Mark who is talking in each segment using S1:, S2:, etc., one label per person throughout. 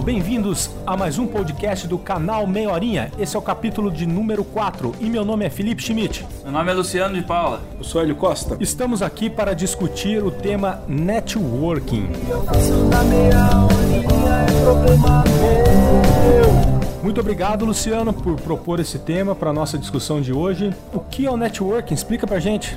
S1: pessoal, bem-vindos a mais um podcast do canal Meia Horinha. Esse é o capítulo de número 4 e meu nome é Felipe Schmidt.
S2: Meu nome é Luciano de Paula.
S3: Eu sou Hélio Costa.
S1: Estamos aqui para discutir o tema networking. Muito obrigado, Luciano, por propor esse tema para a nossa discussão de hoje. O que é o networking? Explica pra gente.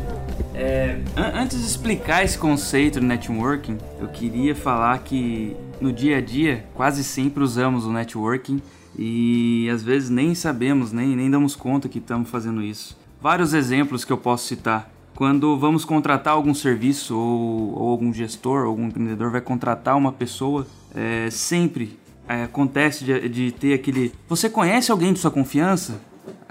S2: É, an- antes de explicar esse conceito de networking, eu queria falar que no dia a dia quase sempre usamos o networking e às vezes nem sabemos, nem, nem damos conta que estamos fazendo isso. Vários exemplos que eu posso citar. Quando vamos contratar algum serviço ou, ou algum gestor, algum empreendedor vai contratar uma pessoa, é, sempre é, acontece de, de ter aquele. Você conhece alguém de sua confiança?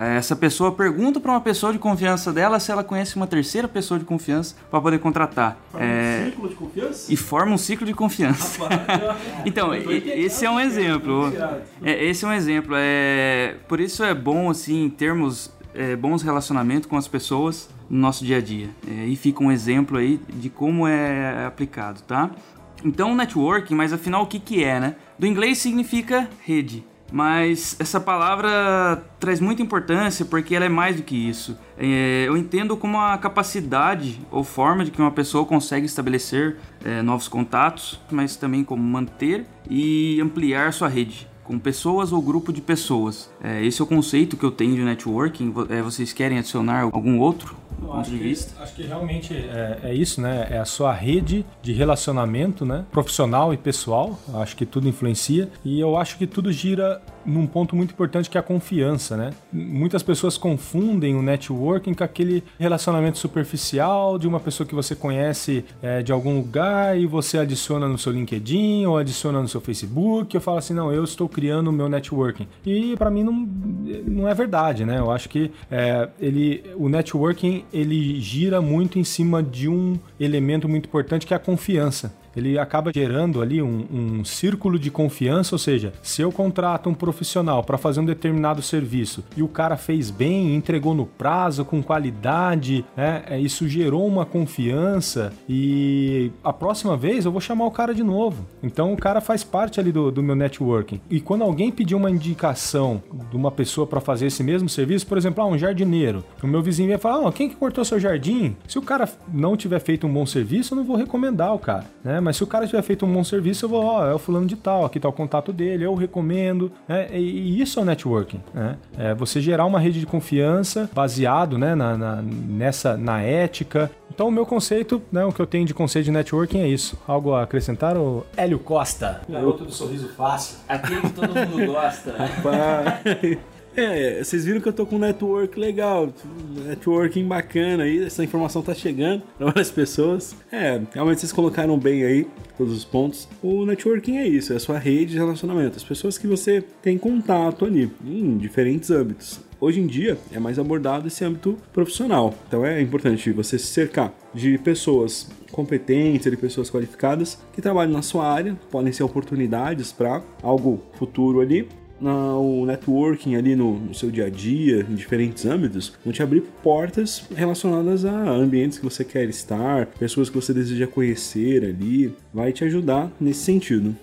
S2: É, Essa pessoa pergunta para uma pessoa de confiança dela se ela conhece uma terceira pessoa de confiança para poder contratar. É,
S3: Círculo de confiança?
S2: e forma um ciclo de confiança. então, esse é um exemplo. É, esse é um exemplo. É, por isso é bom assim termos é, bons relacionamentos com as pessoas no nosso dia a dia. É, e fica um exemplo aí de como é aplicado, tá? Então, networking, mas afinal o que, que é, né? Do inglês significa rede. Mas essa palavra traz muita importância porque ela é mais do que isso. É, eu entendo como a capacidade ou forma de que uma pessoa consegue estabelecer é, novos contatos, mas também como manter e ampliar sua rede com pessoas ou grupo de pessoas. É, esse é o conceito que eu tenho de networking. É, vocês querem adicionar algum outro ponto de vista?
S1: acho que realmente é, é isso, né? É a sua rede de relacionamento, né? Profissional e pessoal. Acho que tudo influencia. E eu acho que tudo gira num ponto muito importante que é a confiança, né? Muitas pessoas confundem o networking com aquele relacionamento superficial de uma pessoa que você conhece é, de algum lugar e você adiciona no seu LinkedIn ou adiciona no seu Facebook. Eu falo assim, não, eu estou criando o meu networking. E para mim não, não é verdade, né? Eu acho que é, ele, o networking ele gira muito em cima de um elemento muito importante que é a confiança ele acaba gerando ali um, um círculo de confiança, ou seja, se eu contrato um profissional para fazer um determinado serviço e o cara fez bem, entregou no prazo, com qualidade, né, é, isso gerou uma confiança e a próxima vez eu vou chamar o cara de novo. Então o cara faz parte ali do, do meu networking. E quando alguém pedir uma indicação de uma pessoa para fazer esse mesmo serviço, por exemplo, ah, um jardineiro, o meu vizinho vai falar, ah, quem que cortou seu jardim? Se o cara não tiver feito um bom serviço, eu não vou recomendar o cara, né? Mas se o cara tiver feito um bom serviço, eu vou, ó, é o fulano de tal, aqui tá o contato dele, eu recomendo, né? E, e isso é o networking, né? É você gerar uma rede de confiança baseado, né, na, na- nessa, na ética. Então, o meu conceito, né, o que eu tenho de conceito de networking é isso. Algo a acrescentar, o Hélio Costa? Garoto do sorriso fácil.
S2: Aquele que todo mundo gosta.
S3: É, vocês viram que eu tô com um network legal, networking bacana aí, essa informação tá chegando para várias pessoas. É, realmente vocês colocaram bem aí todos os pontos. O networking é isso, é a sua rede de relacionamento, as pessoas que você tem contato ali, em diferentes âmbitos. Hoje em dia é mais abordado esse âmbito profissional, então é importante você se cercar de pessoas competentes, de pessoas qualificadas que trabalham na sua área, podem ser oportunidades para algo futuro ali na- o networking ali no, no seu dia a dia, em diferentes âmbitos, vão te abrir portas relacionadas a ambientes que você quer estar, pessoas que você deseja conhecer ali, vai te ajudar nesse sentido.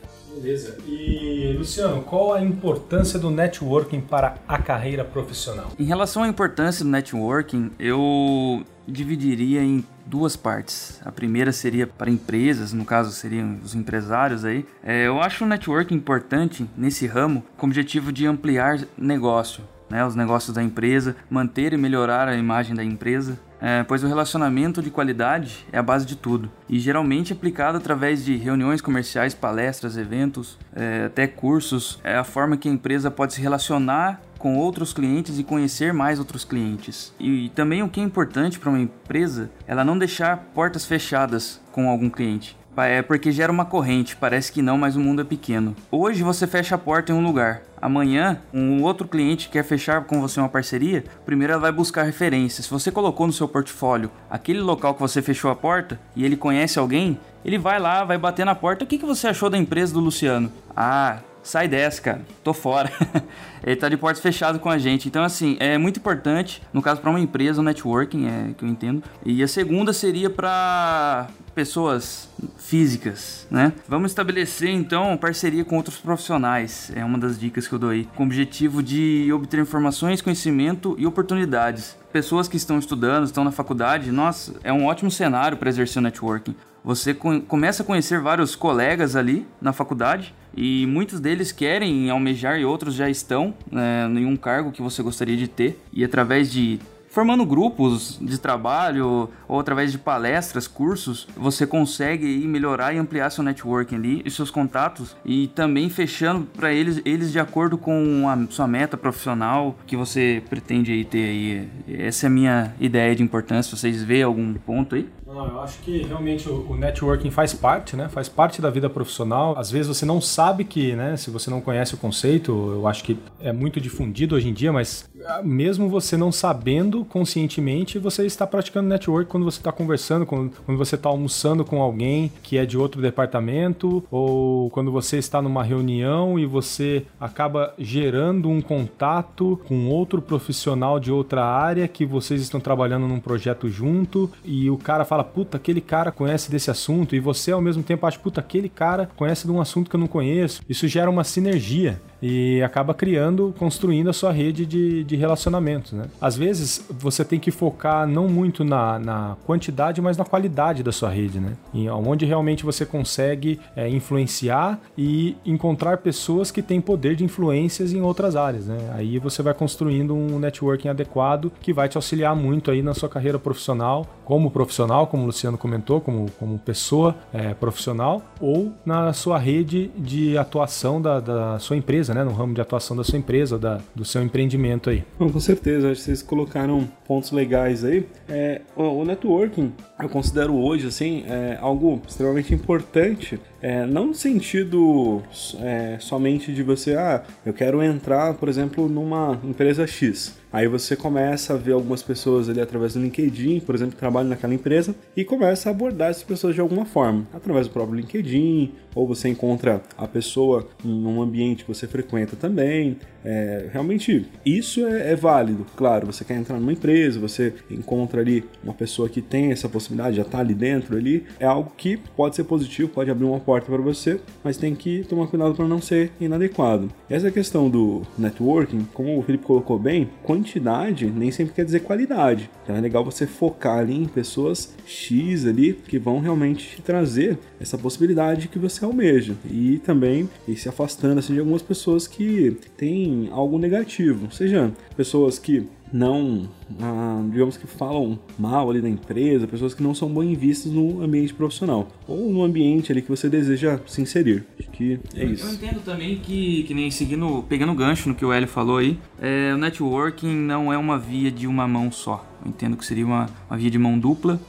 S1: Beleza. E, Luciano, qual a importância do networking para a carreira profissional?
S2: Em relação à importância do networking, eu dividiria em duas partes. A primeira seria para empresas, no caso seriam os empresários aí. É, eu acho o networking importante nesse ramo com o objetivo de ampliar negócio, né, os negócios da empresa, manter e melhorar a imagem da empresa. É, pois o relacionamento de qualidade é a base de tudo e geralmente aplicado através de reuniões comerciais, palestras, eventos, é, até cursos. É a forma que a empresa pode se relacionar com outros clientes e conhecer mais outros clientes. E, também o que é importante para uma empresa, ela não deixar portas fechadas com algum cliente. É porque gera uma corrente, parece que não, mas o mundo é pequeno. Hoje você fecha a porta em um lugar, amanhã um outro cliente quer fechar com você uma parceria, primeiro ela vai buscar referências. Se você colocou no seu portfólio aquele local que você fechou a porta e ele conhece alguém, ele vai lá, vai bater na porta. O que, que você achou da empresa do Luciano? Ah, sai dessa, cara, tô fora. ele tá de portas fechadas com a gente. Então, assim, é muito importante, no caso, para uma empresa, o networking, é que eu entendo. E a segunda seria para pessoas físicas, né? Vamos estabelecer então parceria com outros profissionais. É uma das dicas que eu dou aí, com o objetivo de obter informações, conhecimento e oportunidades. Pessoas que estão estudando, estão na faculdade, nossa, é um ótimo cenário para exercer o networking. Você começa a conhecer vários colegas ali na faculdade e muitos deles querem almejar e outros já estão né, em um cargo que você gostaria de ter. E através de formando grupos de trabalho ou através de palestras, cursos, você consegue melhorar e ampliar seu networking ali e seus contatos e também fechando para eles eles de acordo com a sua meta profissional que você pretende aí ter aí. Essa é a minha ideia de importância. Vocês veem algum ponto aí?
S1: Não, eu acho que realmente o, networking faz parte, né? Faz parte da vida profissional. Às vezes você não sabe que, né? Se você não conhece o conceito, eu acho que é muito difundido hoje em dia, mas ah, mesmo você não sabendo conscientemente, você está praticando network quando você está conversando, quando, quando você está almoçando com alguém que é de outro departamento, ou quando você está numa reunião e você acaba gerando um contato com outro profissional de outra área que vocês estão trabalhando num projeto junto e o cara fala fala, puta, aquele cara conhece desse assunto, e você ao mesmo tempo acha, puta, aquele cara conhece de um assunto que eu não conheço. Isso gera uma sinergia e acaba criando, construindo a sua rede de, de relacionamentos. Né? Às vezes você tem que focar não muito na, na quantidade, mas na qualidade da sua rede, né? E onde realmente você consegue é, influenciar e encontrar pessoas que têm poder de influências em outras áreas. Né? Aí você vai construindo um networking adequado que vai te auxiliar muito aí na sua carreira profissional, como profissional, como o Luciano comentou, como, como pessoa é, profissional, ou na sua rede de atuação da, da sua empresa né? No ramo de atuação da sua empresa, da, do seu empreendimento aí.
S3: Com certeza, acho que vocês colocaram pontos legais aí. É, o, networking, eu considero hoje, assim, é, algo extremamente importante é, não no sentido é, somente de você, ah, eu quero entrar, por exemplo, numa empresa X. Aí você começa a ver algumas pessoas ali através do LinkedIn, por exemplo, que trabalham naquela empresa, e começa a abordar essas pessoas de alguma forma, através do próprio LinkedIn, ou você encontra a pessoa em um ambiente que você frequenta também. É, realmente, isso é, é, válido. Claro, você quer entrar numa empresa, você encontra ali uma pessoa que tem essa possibilidade, já está ali dentro ali, é algo que pode ser positivo, pode abrir uma porta para você, mas tem que tomar cuidado para não ser inadequado. Essa questão do networking, como o Felipe colocou bem, quantidade nem sempre quer dizer qualidade. Então é legal você focar ali em pessoas X ali que vão realmente trazer essa possibilidade que você almeja e também ir se afastando assim, de algumas pessoas que têm algo negativo, seja pessoas que não, ah, digamos que falam mal ali da empresa, pessoas que não são bem vistas no ambiente profissional ou no ambiente ali que você deseja se inserir. Acho que é isso.
S2: Eu entendo também que, que nem seguindo, pegando gancho no que o Hélio falou aí, é, o networking não é uma via de uma mão só. Eu entendo que seria uma, uma via de mão dupla,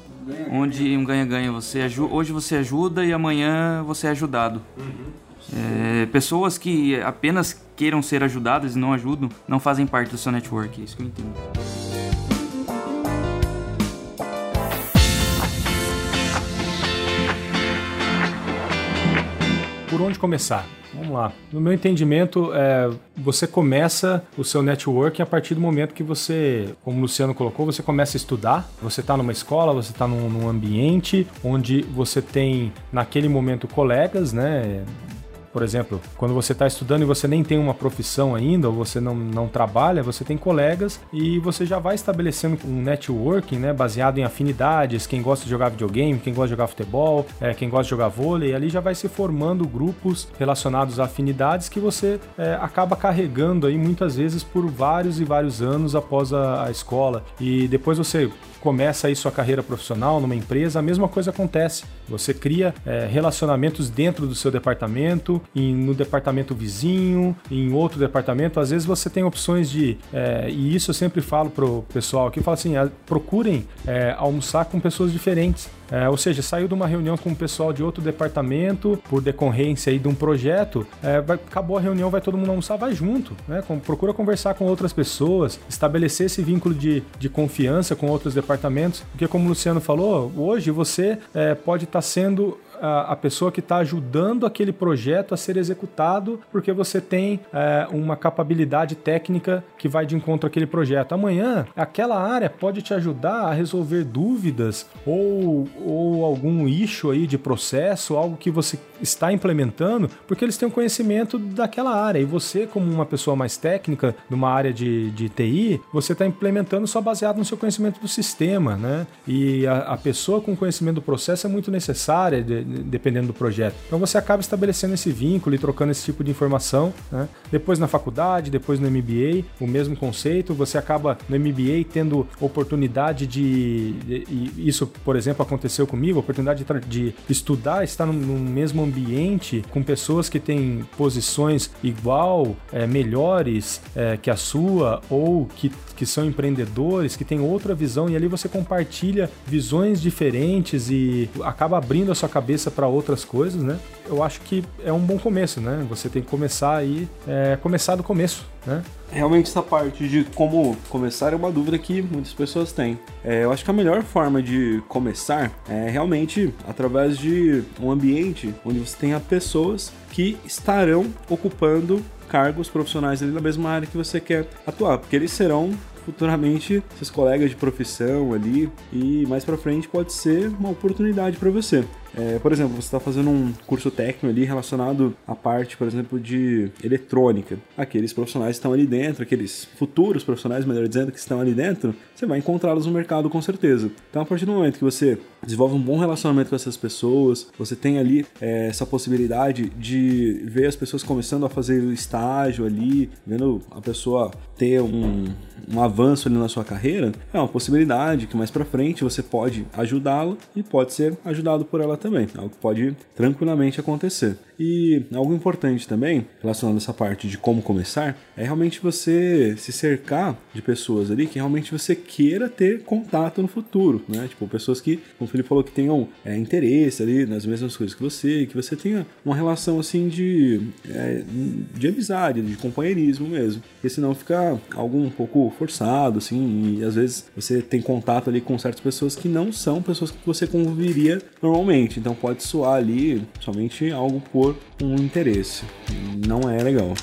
S2: onde um ganha-ganha. Você hoje você ajuda e amanhã você é ajudado. Uhum. É, pessoas que apenas queiram ser ajudadas e não ajudam, não fazem parte do seu network. É isso que eu entendo.
S1: Por onde começar? Vamos lá. No meu entendimento, é, você começa o seu networking a partir do momento que você, como o Luciano colocou, você começa a estudar. Você está numa escola, você está num, num ambiente onde você tem, naquele momento, colegas, né? Por exemplo, quando você está estudando e você nem tem uma profissão ainda, ou você não, não trabalha, você tem colegas e você já vai estabelecendo um networking, né, baseado em afinidades, quem gosta de jogar videogame, quem gosta de jogar futebol, é, quem gosta de jogar vôlei, ali já vai se formando grupos relacionados a afinidades que você é, acaba carregando aí muitas vezes por vários e vários anos após a, a escola. E depois você começa aí sua carreira profissional numa empresa, a mesma coisa acontece. Você cria é, relacionamentos dentro do seu departamento, e no departamento vizinho, em outro departamento. Às vezes você tem opções de. É, e isso eu sempre falo pro pessoal aqui, falo assim: procurem é, almoçar com pessoas diferentes. É, ou seja, saiu de uma reunião com o pessoal de outro departamento por decorrência aí de um projeto, é, vai, acabou a reunião, vai todo mundo almoçar, vai junto, né? Com, procura conversar com outras pessoas, estabelecer esse vínculo de, de confiança com outros departamentos, porque como o Luciano falou, hoje você é, pode estar tá sendo a, pessoa que está ajudando aquele projeto a ser executado, porque você tem é, uma capacidade técnica que vai de encontro àquele projeto. Amanhã, aquela área pode te ajudar a resolver dúvidas ou, ou algum issue aí de processo, algo que você está implementando, porque eles têm um conhecimento daquela área. E você, como uma pessoa mais técnica, numa área de, de TI, você está implementando só baseado no seu conhecimento do sistema, né? E a, a pessoa com conhecimento do processo é muito necessária, dependendo do projeto. Então você acaba estabelecendo esse vínculo e trocando esse tipo de informação. Né? Depois na faculdade, depois no MBA, o mesmo conceito. Você acaba no MBA tendo oportunidade de. de isso, por exemplo, aconteceu comigo oportunidade de, de estudar, estar no, no mesmo ambiente com pessoas que têm posições igual, é, melhores é, que a sua, ou que, que são empreendedores, que têm outra visão, e ali você compartilha visões diferentes e acaba abrindo a sua cabeça para outras coisas, né? Eu acho que é um bom começo, né? Você tem que começar aí, é, começar do começo, né?
S3: Realmente essa parte de como começar é uma dúvida que muitas pessoas têm. É, eu acho que a melhor forma de começar é realmente através de um ambiente onde você tenha pessoas que estarão ocupando cargos profissionais ali na mesma área que você quer atuar, porque eles serão futuramente seus colegas de profissão ali e mais para frente pode ser uma oportunidade para você. É, por exemplo, você está fazendo um curso técnico ali relacionado à parte, por exemplo, de eletrônica. Aqueles profissionais estão ali dentro, aqueles futuros profissionais, melhor dizendo, que estão ali dentro, você vai encontrá-los no mercado com certeza. Então, a partir do momento que você desenvolve um bom relacionamento com essas pessoas, você tem ali é, essa possibilidade de ver as pessoas começando a fazer o estágio ali, vendo a pessoa ter um, um avanço ali na sua carreira, é uma possibilidade que mais para frente você pode ajudá-la e pode ser ajudado por ela também. Algo que pode tranquilamente acontecer. E algo importante também, relacionado a essa parte de como começar, é realmente você se cercar de pessoas ali que realmente você queira ter contato no futuro, né? Tipo, pessoas que, como o Felipe falou, que tenham é, interesse ali nas mesmas coisas que você, que você tenha uma relação assim de, é, de amizade, de companheirismo mesmo. Porque senão fica algo um pouco forçado, assim, e às vezes você tem contato ali com certas pessoas que não são pessoas que você conviveria normalmente. Então pode soar ali somente algo por por um interesse. Não é legal.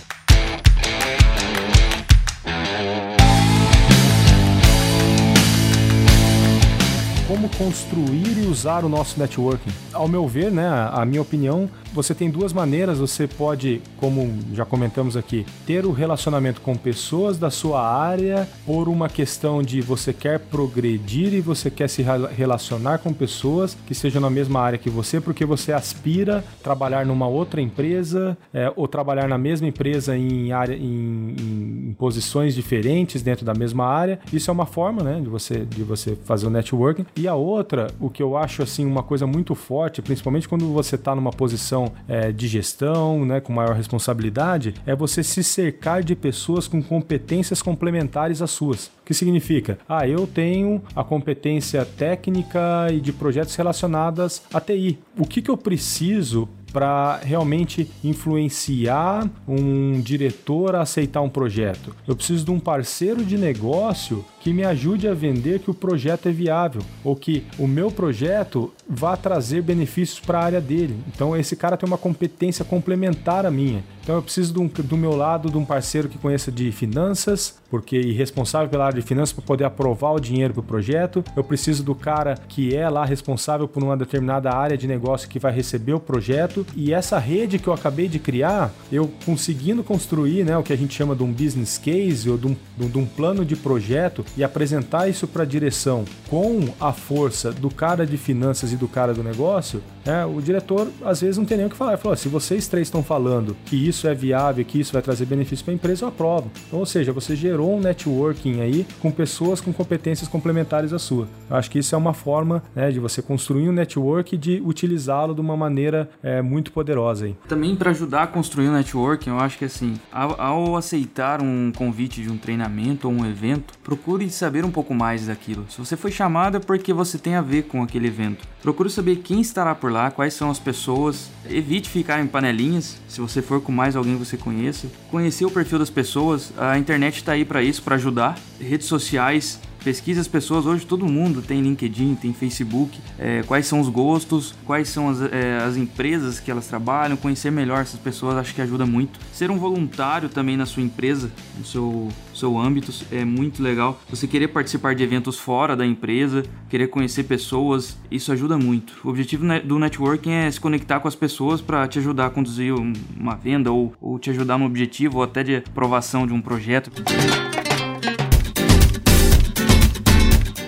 S1: Como construir e usar o nosso networking. Ao meu ver, né, a minha opinião, você tem duas maneiras. Você pode, como já comentamos aqui, ter o relacionamento com pessoas da sua área por uma questão de você quer progredir e você quer se relacionar com pessoas que estejam na mesma área que você, porque você aspira trabalhar numa outra empresa é, ou trabalhar na mesma empresa em, área, em, em, em posições diferentes dentro da mesma área. Isso é uma forma, né, de você de você fazer o networking. E a outra, o que eu acho assim uma coisa muito forte, principalmente quando você está numa posição é, de gestão, né, com maior responsabilidade, é você se cercar de pessoas com competências complementares às suas. O que significa? Ah, eu tenho a competência técnica e de projetos relacionadas à TI. O que, que eu preciso para realmente influenciar um diretor a aceitar um projeto. Eu preciso de um parceiro de negócio que me ajude a vender que o projeto é viável ou que o meu projeto vá trazer benefícios para a área dele. Então esse cara tem uma competência complementar à minha. Então eu preciso do, do meu lado de um parceiro que conheça de finanças, porque é responsável pela área de finanças para poder aprovar o dinheiro para o projeto. Eu preciso do cara que é lá responsável por uma determinada área de negócio que vai receber o projeto. E essa rede que eu acabei de criar, eu conseguindo construir né, o que a gente chama de um business case ou de um, de um plano de projeto e apresentar isso para a direção com a força do cara de finanças e do cara do negócio, né, o diretor às vezes não tem nem o que falar. Ele falou: se vocês três estão falando que isso é viável, que isso vai trazer benefício para a empresa, eu aprovo. Então, ou seja, você gerou um networking aí com pessoas com competências complementares à sua. Eu acho que isso é uma forma né, de você construir um network e de utilizá-lo de uma maneira é, muito poderosa. Aí.
S2: Também para ajudar a construir um networking, eu acho que assim, ao, ao aceitar um convite de um treinamento ou um evento, procure saber um pouco mais daquilo. Se você foi chamado é porque você tem a ver com aquele evento. Procure saber quem estará por lá, quais são as pessoas. Evite ficar em panelinhas, se você for com mais alguém que você conheça. Conhecer o perfil das pessoas, a internet está aí para isso, para ajudar. Redes sociais pesquise as pessoas. Hoje todo mundo tem LinkedIn, tem Facebook. É, quais são os gostos, quais são as, é, as empresas que elas trabalham, conhecer melhor essas pessoas acho que ajuda muito. Ser um voluntário também na sua empresa, no seu, seu âmbito, é muito legal. Você querer participar de eventos fora da empresa, querer conhecer pessoas, isso ajuda muito. O objetivo do networking é se conectar com as pessoas para te ajudar a conduzir uma venda ou, ou te ajudar no objetivo ou até de aprovação de um projeto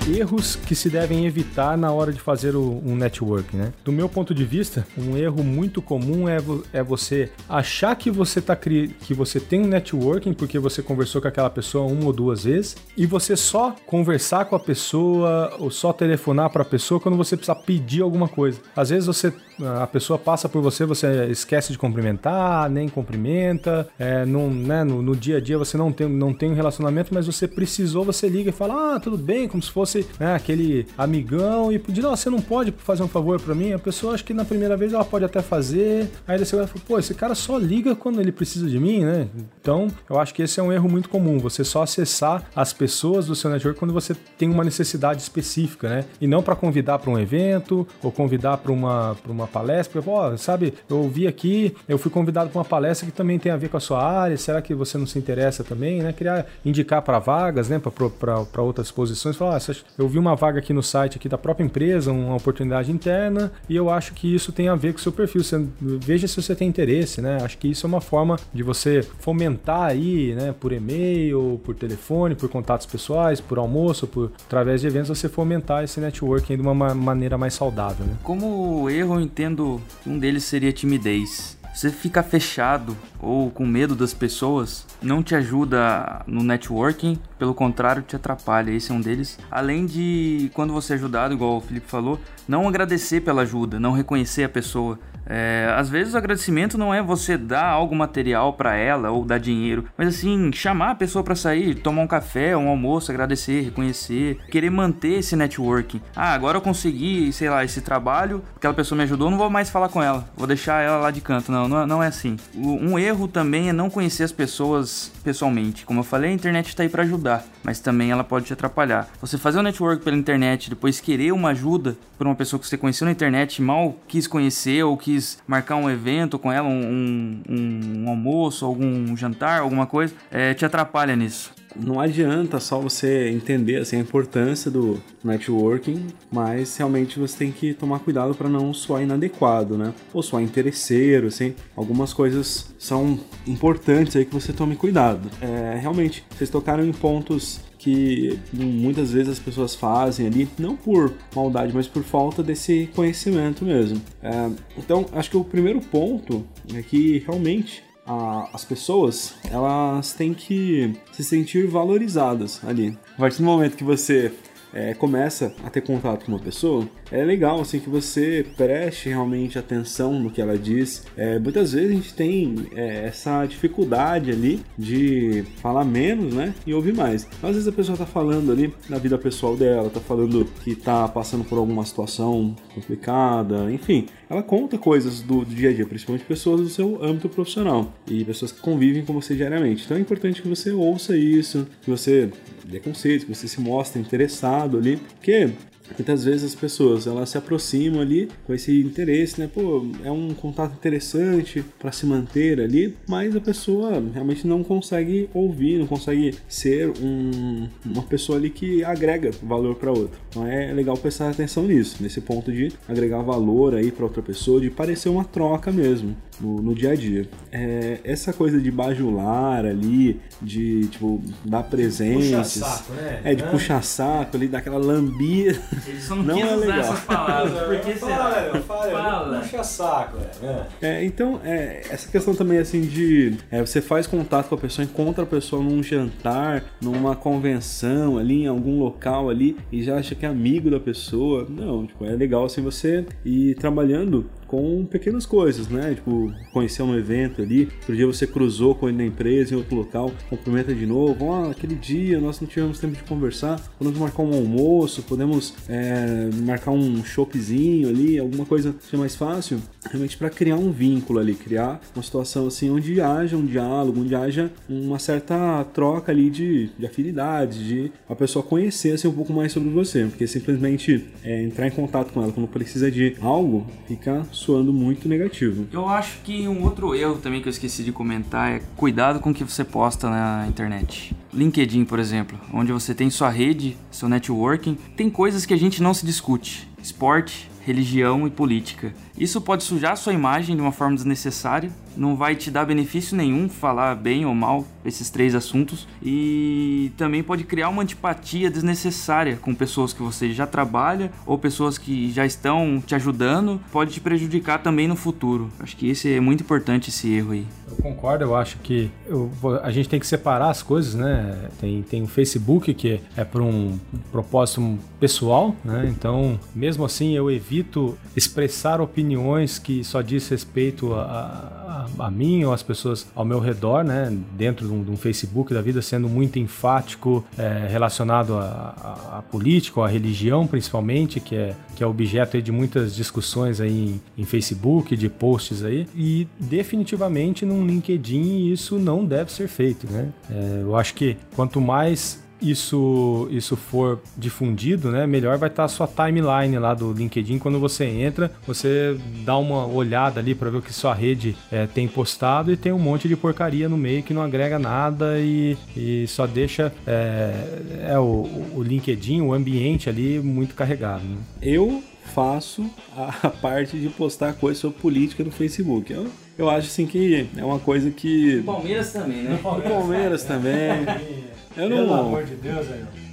S1: erros que se devem evitar na hora de fazer o, um network, né? Do meu ponto de vista, um erro muito comum é, é você achar que você tá cri... que você tem um networking porque você conversou com aquela pessoa uma ou duas vezes e você só conversar com a pessoa ou só telefonar para a pessoa quando você precisar pedir alguma coisa. Às vezes você a pessoa passa por você, você esquece de cumprimentar, nem cumprimenta, é, não, né, no, no, dia a dia você não tem, não tem um relacionamento, mas você precisou, você liga e fala, ah, tudo bem, como se fosse né, aquele amigão e pedir, não, você não pode fazer um favor para mim? A pessoa acho que na primeira vez ela pode até fazer, aí você vai falar, pô, esse cara só liga quando ele precisa de mim, né? Então, eu acho que esse é um erro muito comum, você só acessar as pessoas do seu network quando você tem uma necessidade específica, né? E não para convidar para um evento ou convidar para uma, pra uma palestra, porque, oh, sabe, eu ouvi aqui, eu fui convidado para uma palestra que também tem a ver com a sua área, será que você não se interessa também, né? Queria indicar para vagas, né, para outras posições, falar, eu vi uma vaga aqui no site aqui da própria empresa, uma oportunidade interna, e eu acho que isso tem a ver com o seu perfil. Você, veja se você tem interesse, né? Acho que isso é uma forma de você fomentar aí, né, por e-mail, por telefone, por contatos pessoais, por almoço, por através de eventos, você fomentar esse networking de uma maneira mais saudável, né?
S2: Como erro, entendo que um deles seria timidez. Você ficar fechado ou com medo das pessoas não te ajuda no networking, pelo contrário, te atrapalha. Esse é um deles. Além de, quando você é ajudado, igual o Felipe falou, não agradecer pela ajuda, não reconhecer a pessoa. É, às vezes o agradecimento não é você dar algo material para ela ou dar dinheiro, mas assim, chamar a pessoa para sair, tomar um café, um almoço, agradecer, reconhecer, querer manter esse networking. Ah, agora eu consegui, sei lá, esse trabalho, aquela pessoa me ajudou, não vou mais falar com ela, vou deixar ela lá de canto. Não, não, não é assim. Um erro também é não conhecer as pessoas pessoalmente. Como eu falei, a internet está aí para ajudar, mas também ela pode te atrapalhar. Você fazer um network pela internet, depois querer uma ajuda por uma pessoa que você conheceu na internet, mal quis conhecer ou quis marcar um evento com ela, um, um, um almoço, algum jantar, alguma coisa, é, te atrapalha nisso
S3: não adianta só você entender assim, a importância do networking, mas realmente você tem que tomar cuidado para não soar inadequado, né? Ou soar interesseiro, assim. Algumas coisas são importantes aí que você tome cuidado. É, realmente, vocês tocaram em pontos que muitas vezes as pessoas fazem ali, não por maldade, mas por falta desse conhecimento mesmo. É, então, acho que o primeiro ponto é que realmente a, as pessoas elas têm que se sentir valorizadas ali. A partir do momento que você é, começa a ter contato com uma pessoa, é legal assim que você preste realmente atenção no que ela diz. É, muitas vezes a gente tem é, essa dificuldade ali de falar menos, né, e ouvir mais. Às vezes a pessoa tá falando ali na vida pessoal dela, tá falando que tá passando por alguma situação complicada, enfim, ela conta coisas do, do dia a dia, principalmente pessoas do seu âmbito profissional e pessoas que convivem com você diariamente. Então é importante que você ouça isso, que você dê que você se mostre interessado ali, porque muitas vezes as pessoas elas se aproximam ali com esse interesse, né? Pô, é um contato interessante para se manter ali, mas a pessoa realmente não consegue ouvir, não consegue ser um, uma pessoa ali que agrega valor para outra. Então é legal prestar atenção nisso, nesse ponto de agregar valor aí para outra pessoa, de parecer uma troca mesmo no, no dia a dia. É, essa coisa de bajular ali, de tipo dar presenças,
S1: saco, né?
S3: é de é. puxar saco ali, daquela lambida.
S2: Ele só não, não é legal. essas palavras. Por que
S1: fala, fala, fala. Puxa saco,
S3: né? é. então é, essa questão também assim de é, você faz contato com a pessoa, encontra a pessoa num jantar, numa convenção ali, em algum local ali e já acha que é amigo da pessoa. Não, tipo, é legal assim você ir trabalhando com pequenas coisas, né? Tipo, conhecer um evento ali, outro dia você cruzou com ele na empresa, em outro local, cumprimenta de novo, ó, oh, aquele dia nós não tivemos tempo de conversar, podemos marcar um almoço, podemos é, marcar um shopzinho ali, alguma coisa que seja mais fácil. Realmente para criar um vínculo ali, criar uma situação assim onde haja um diálogo, onde haja uma certa troca ali de, de afinidade, de a pessoa conhecer assim, um pouco mais sobre você, porque simplesmente é, entrar em contato com ela quando precisa de algo fica soando muito negativo.
S2: Eu acho que um outro erro também que eu esqueci de comentar é cuidado com o que você posta na internet. LinkedIn, por exemplo, onde você tem sua rede, seu networking, tem coisas que a gente não se discute. Esporte, religião e política. Isso pode sujar sua imagem de uma forma desnecessária, não vai te dar benefício nenhum falar bem ou mal esses três assuntos e também pode criar uma antipatia desnecessária com pessoas que você já trabalha ou pessoas que já estão te ajudando, pode te prejudicar também no futuro. Acho que esse é muito importante esse erro aí.
S1: Eu concordo, eu acho que eu, a gente tem que separar as coisas, né? Tem, tem o Facebook que é para um propósito pessoal, né? Então, mesmo assim, eu evito expressar opiniões opiniões que só diz respeito a, a, a, mim ou as pessoas ao meu redor, né? Dentro de um, de um Facebook da vida, sendo muito enfático é, relacionado à política, à religião principalmente, que é, que é objeto de muitas discussões aí em, em Facebook, de posts aí. E definitivamente num LinkedIn isso não deve ser feito, né? É, eu acho que quanto mais isso, isso for difundido, né, melhor vai estar tá a sua timeline lá do LinkedIn. Quando você entra, você dá uma olhada ali para ver o que sua rede é, tem postado e tem um monte de porcaria no meio que não agrega nada e, e só deixa é, é o, o LinkedIn, o ambiente ali muito carregado. Né?
S3: Eu faço a parte de postar coisas sobre política no Facebook. Eu, eu acho assim que é uma coisa que.
S2: O Palmeiras também, né?
S3: O Palmeiras também.
S1: Eu não... Pelo amor de Deus.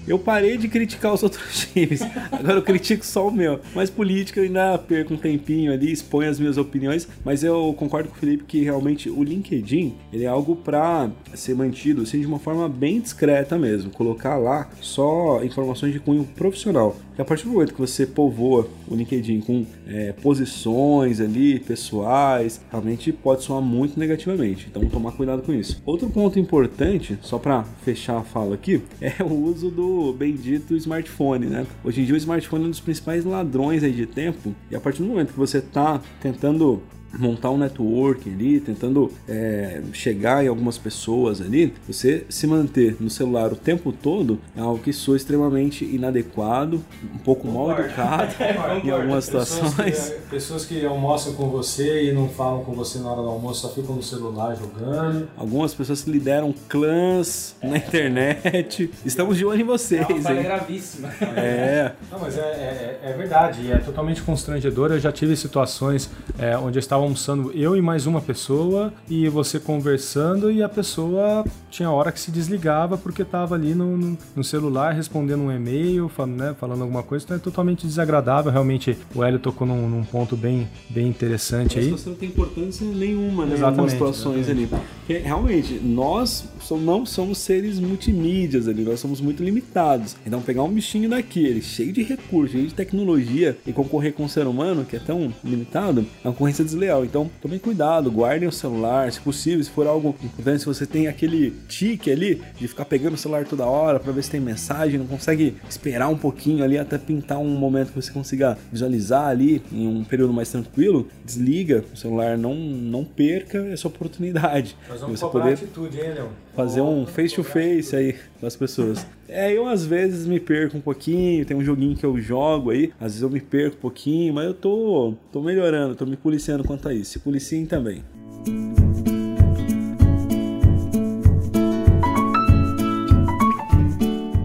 S3: Eu parei de criticar os outros times. Agora eu critico só o meu. Mas política eu ainda perco um tempinho ali, exponho as minhas opiniões. Mas eu concordo com o Felipe que realmente o LinkedIn ele é algo para ser mantido assim, de uma forma bem discreta mesmo. Colocar lá só informações de cunho profissional. E a partir do momento que você povoa o LinkedIn com é, posições ali, pessoais, realmente pode soar muito negativamente. Então tomar cuidado com isso. Outro ponto importante, só para fechar a fala aqui, é o uso do bendito smartphone, né? Hoje em dia o smartphone é um dos principais ladrões aí de tempo. E a partir do momento que você está tentando montar um networking ali, tentando é, chegar em algumas pessoas ali, você se manter no celular o tempo todo é algo que soa extremamente inadequado, um pouco mal educado em algumas situações.
S1: Pessoas que, pessoas que almoçam com você e não falam com você na hora do almoço, só ficam no celular jogando.
S3: Algumas pessoas que lideram clãs na internet. Estamos de olho em vocês. É
S2: uma falha gravíssima.
S3: É.
S1: Não, mas é, é, é verdade, é totalmente constrangedor. Eu já tive situações é, onde eu estava almoçando eu e mais uma pessoa e você conversando e a pessoa tinha hora que se desligava porque estava ali no, no, celular respondendo um e-mail, falando, né, falando alguma coisa, então é totalmente desagradável. Realmente o Hélio tocou num, num ponto bem, bem interessante aí.
S3: Você não tem importância nenhuma, né? Exatamente, situações exatamente. ali. Porque realmente nós não somos seres multimídias ali, nós somos muito limitados. Então pegar um bichinho daquele, cheio de recursos, cheio de tecnologia e concorrer com um ser humano que é tão limitado, é uma concorrência desleal. Então tomem cuidado, guardem o celular, se possível, se for algo importante, se você tem aquele tique ali de ficar pegando o celular toda hora para ver se tem mensagem, não consegue esperar um pouquinho ali até pintar um momento que você consiga visualizar ali em um período mais tranquilo, desliga o celular, não, não perca essa oportunidade.
S1: Nós vamos você poder atitude, hein, Leon?
S3: Fazer um face to face aí com as pessoas. É, eu às vezes me perco um pouquinho, tem um joguinho que eu jogo aí, às vezes eu me perco um pouquinho, mas eu tô, tô melhorando, tô me policiando quanto a isso. Se policiem também.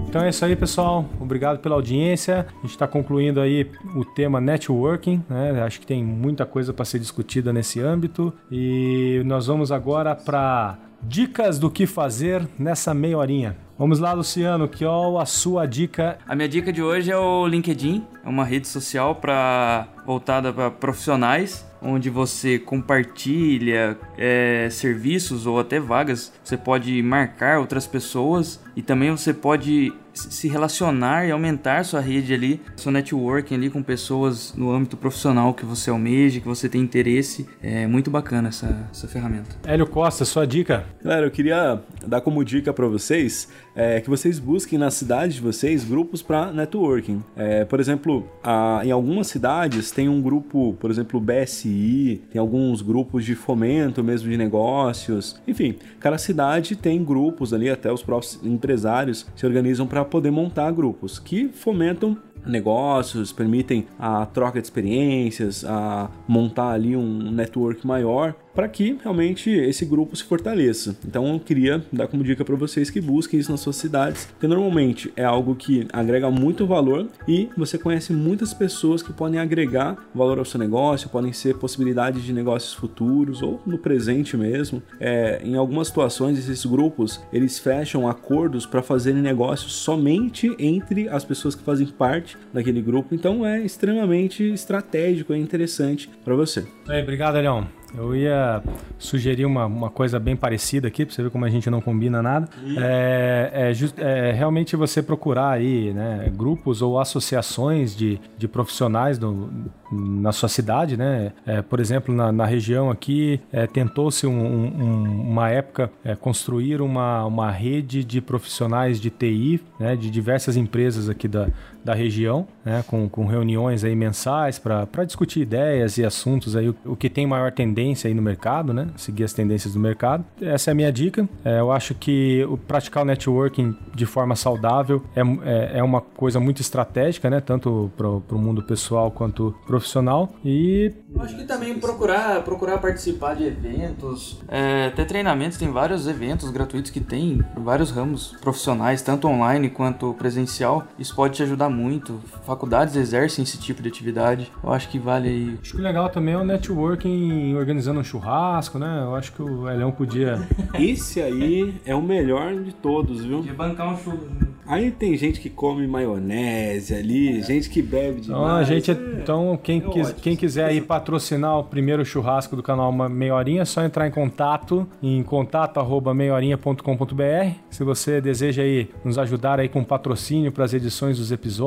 S1: Então é isso aí, pessoal. Obrigado pela audiência. A gente está concluindo aí o tema networking. Né? Acho que tem muita coisa para ser discutida nesse âmbito. E nós vamos agora para dicas do que fazer nessa meia horinha. Vamos lá, Luciano, que é a sua dica?
S2: A minha dica de hoje é o LinkedIn, é uma rede social para voltada para profissionais, onde você compartilha é, serviços ou até vagas. Você pode marcar outras pessoas e também você pode se relacionar e aumentar sua rede ali, seu networking ali com pessoas no âmbito profissional que você almeja, que você tem interesse. É muito bacana essa, essa ferramenta.
S1: Hélio Costa, sua dica?
S3: Galera, eu queria dar como dica para vocês é, que vocês busquem na cidade de vocês grupos para networking. É, por exemplo, a, em algumas cidades tem um grupo, por exemplo, BSI, tem alguns grupos de fomento mesmo de negócios. Enfim, cada cidade tem grupos ali, até os próprios empresários se organizam para poder montar grupos que fomentam negócios, permitem a troca de experiências, a montar ali um network maior para que realmente esse grupo se fortaleça. Então eu queria dar como dica para vocês que busquem isso nas suas cidades, porque normalmente é algo que agrega muito valor e você conhece muitas pessoas que podem agregar valor ao seu negócio, podem ser possibilidades de negócios futuros ou no presente mesmo. É, em algumas situações esses grupos eles fecham acordos para fazerem negócios somente entre as pessoas que fazem parte daquele grupo, então é extremamente estratégico, é interessante para você.
S1: Aí, obrigado, Leão. Eu ia sugerir uma, uma coisa bem parecida aqui, para você ver como a gente não combina nada. É, é, just, é, realmente você procurar aí né, grupos ou associações de, de profissionais do, na sua cidade, né? É, por exemplo, na, na região aqui, é, tentou-se um, um, uma época é, construir uma, uma rede de profissionais de TI, né, de diversas empresas aqui da, da região, né, com, com reuniões aí mensais para discutir ideias e assuntos aí, o, o, que tem maior tendência aí no mercado, né, seguir as tendências do mercado. Essa é a minha dica. É, eu acho que o praticar o networking de forma saudável é, é, é uma coisa muito estratégica, né, tanto para o mundo pessoal quanto profissional. E
S2: acho que também procurar procurar participar de eventos, é, ter treinamentos, tem vários eventos gratuitos que tem vários ramos profissionais, tanto online quanto presencial. Isso pode te ajudar muito. Faculdades exercem esse tipo de atividade. Eu acho que vale aí.
S1: Acho que o legal também é o networking organizando um churrasco, né? Eu acho que o Elão podia.
S3: Esse aí é o melhor de todos, viu?
S2: De bancar um churrasco.
S3: Aí tem gente que come maionese ali, é. gente que bebe demais.
S1: Então, a gente, é, então quem, é quis, quem quiser aí patrocinar o primeiro churrasco do canal Meia Horinha, é só entrar em contato em contato@meiorinha.com.br. Se você deseja aí nos ajudar aí com patrocínio para as edições dos episódios,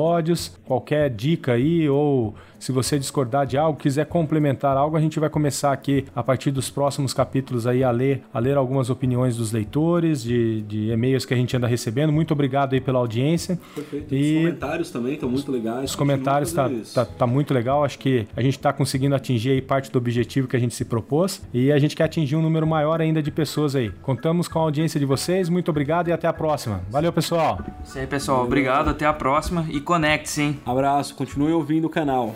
S1: qualquer dica aí ou se você discordar de algo, quiser complementar algo, a gente vai começar aqui a partir dos próximos capítulos aí a ler, a ler algumas opiniões dos leitores, de, de e-mails que a gente anda recebendo. Muito obrigado aí pela audiência.
S3: Perfeito. E os comentários também estão muito legais.
S1: Os comentários tá, tá, tá, muito legal. Acho que a gente está conseguindo atingir aí parte do objetivo que a gente se propôs e a gente quer atingir um número maior ainda de pessoas aí. Contamos com a audiência de vocês. Muito obrigado e até a próxima. Valeu, pessoal.
S2: Isso aí, pessoal. Valeu. Obrigado. Até a próxima e conecte-se, hein?
S3: Abraço. Continue ouvindo o canal.